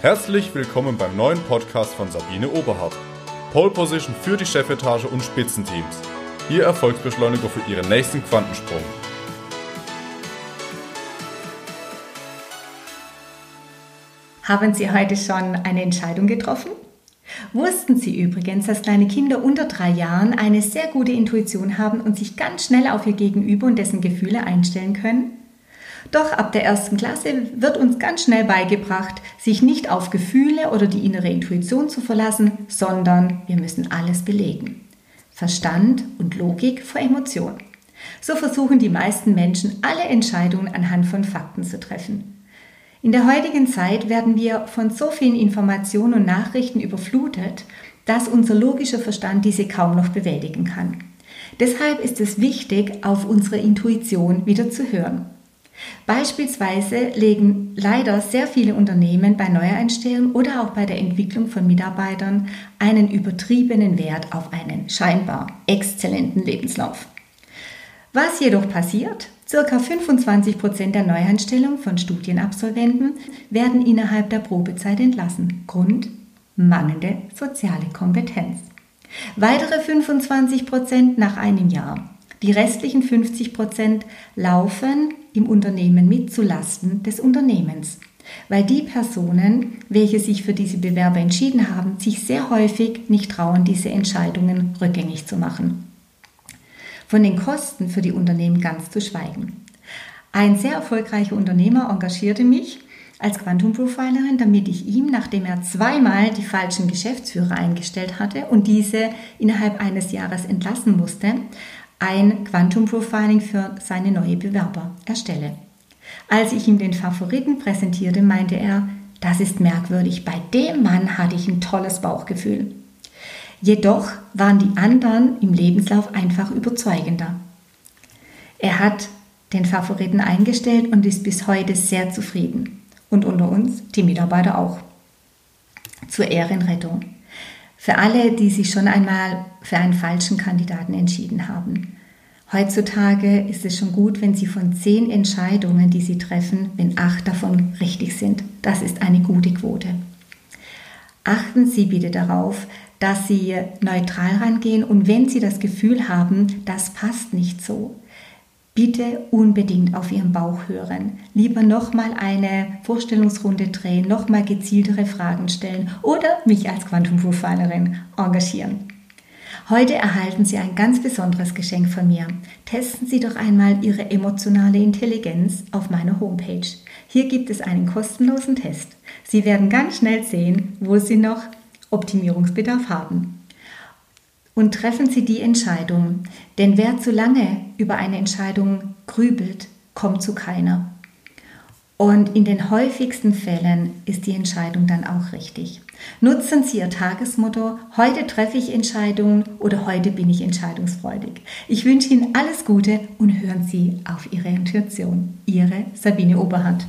Herzlich willkommen beim neuen Podcast von Sabine Oberhardt. Pole Position für die Chefetage und Spitzenteams. Ihr Erfolgsbeschleuniger für Ihren nächsten Quantensprung. Haben Sie heute schon eine Entscheidung getroffen? Wussten Sie übrigens, dass kleine Kinder unter drei Jahren eine sehr gute Intuition haben und sich ganz schnell auf ihr Gegenüber und dessen Gefühle einstellen können? Doch ab der ersten Klasse wird uns ganz schnell beigebracht, sich nicht auf Gefühle oder die innere Intuition zu verlassen, sondern wir müssen alles belegen. Verstand und Logik vor Emotion. So versuchen die meisten Menschen alle Entscheidungen anhand von Fakten zu treffen. In der heutigen Zeit werden wir von so vielen Informationen und Nachrichten überflutet, dass unser logischer Verstand diese kaum noch bewältigen kann. Deshalb ist es wichtig, auf unsere Intuition wieder zu hören. Beispielsweise legen leider sehr viele Unternehmen bei Neueinstellungen oder auch bei der Entwicklung von Mitarbeitern einen übertriebenen Wert auf einen scheinbar exzellenten Lebenslauf. Was jedoch passiert? Circa 25 Prozent der Neueinstellungen von Studienabsolventen werden innerhalb der Probezeit entlassen. Grund? Mangelnde soziale Kompetenz. Weitere 25 Prozent nach einem Jahr. Die restlichen 50 Prozent laufen im Unternehmen mit zulasten des Unternehmens, weil die Personen, welche sich für diese Bewerber entschieden haben, sich sehr häufig nicht trauen, diese Entscheidungen rückgängig zu machen. Von den Kosten für die Unternehmen ganz zu schweigen. Ein sehr erfolgreicher Unternehmer engagierte mich als Quantum Profilerin, damit ich ihm, nachdem er zweimal die falschen Geschäftsführer eingestellt hatte und diese innerhalb eines Jahres entlassen musste, ein Quantum Profiling für seine neue Bewerber erstelle. Als ich ihm den Favoriten präsentierte, meinte er, das ist merkwürdig, bei dem Mann hatte ich ein tolles Bauchgefühl. Jedoch waren die anderen im Lebenslauf einfach überzeugender. Er hat den Favoriten eingestellt und ist bis heute sehr zufrieden. Und unter uns die Mitarbeiter auch. Zur Ehrenrettung. Für alle, die sich schon einmal für einen falschen Kandidaten entschieden haben. Heutzutage ist es schon gut, wenn Sie von zehn Entscheidungen, die Sie treffen, wenn acht davon richtig sind. Das ist eine gute Quote. Achten Sie bitte darauf, dass Sie neutral rangehen und wenn Sie das Gefühl haben, das passt nicht so, bitte unbedingt auf Ihren Bauch hören. Lieber nochmal eine Vorstellungsrunde drehen, nochmal gezieltere Fragen stellen oder mich als Quantum Profilerin engagieren. Heute erhalten Sie ein ganz besonderes Geschenk von mir. Testen Sie doch einmal Ihre emotionale Intelligenz auf meiner Homepage. Hier gibt es einen kostenlosen Test. Sie werden ganz schnell sehen, wo Sie noch Optimierungsbedarf haben und treffen Sie die Entscheidung. Denn wer zu lange über eine Entscheidung grübelt, kommt zu keiner. Und in den häufigsten Fällen ist die Entscheidung dann auch richtig. Nutzen Sie Ihr Tagesmotto, heute treffe ich Entscheidungen oder heute bin ich entscheidungsfreudig. Ich wünsche Ihnen alles Gute und hören Sie auf Ihre Intuition. Ihre Sabine Oberhardt.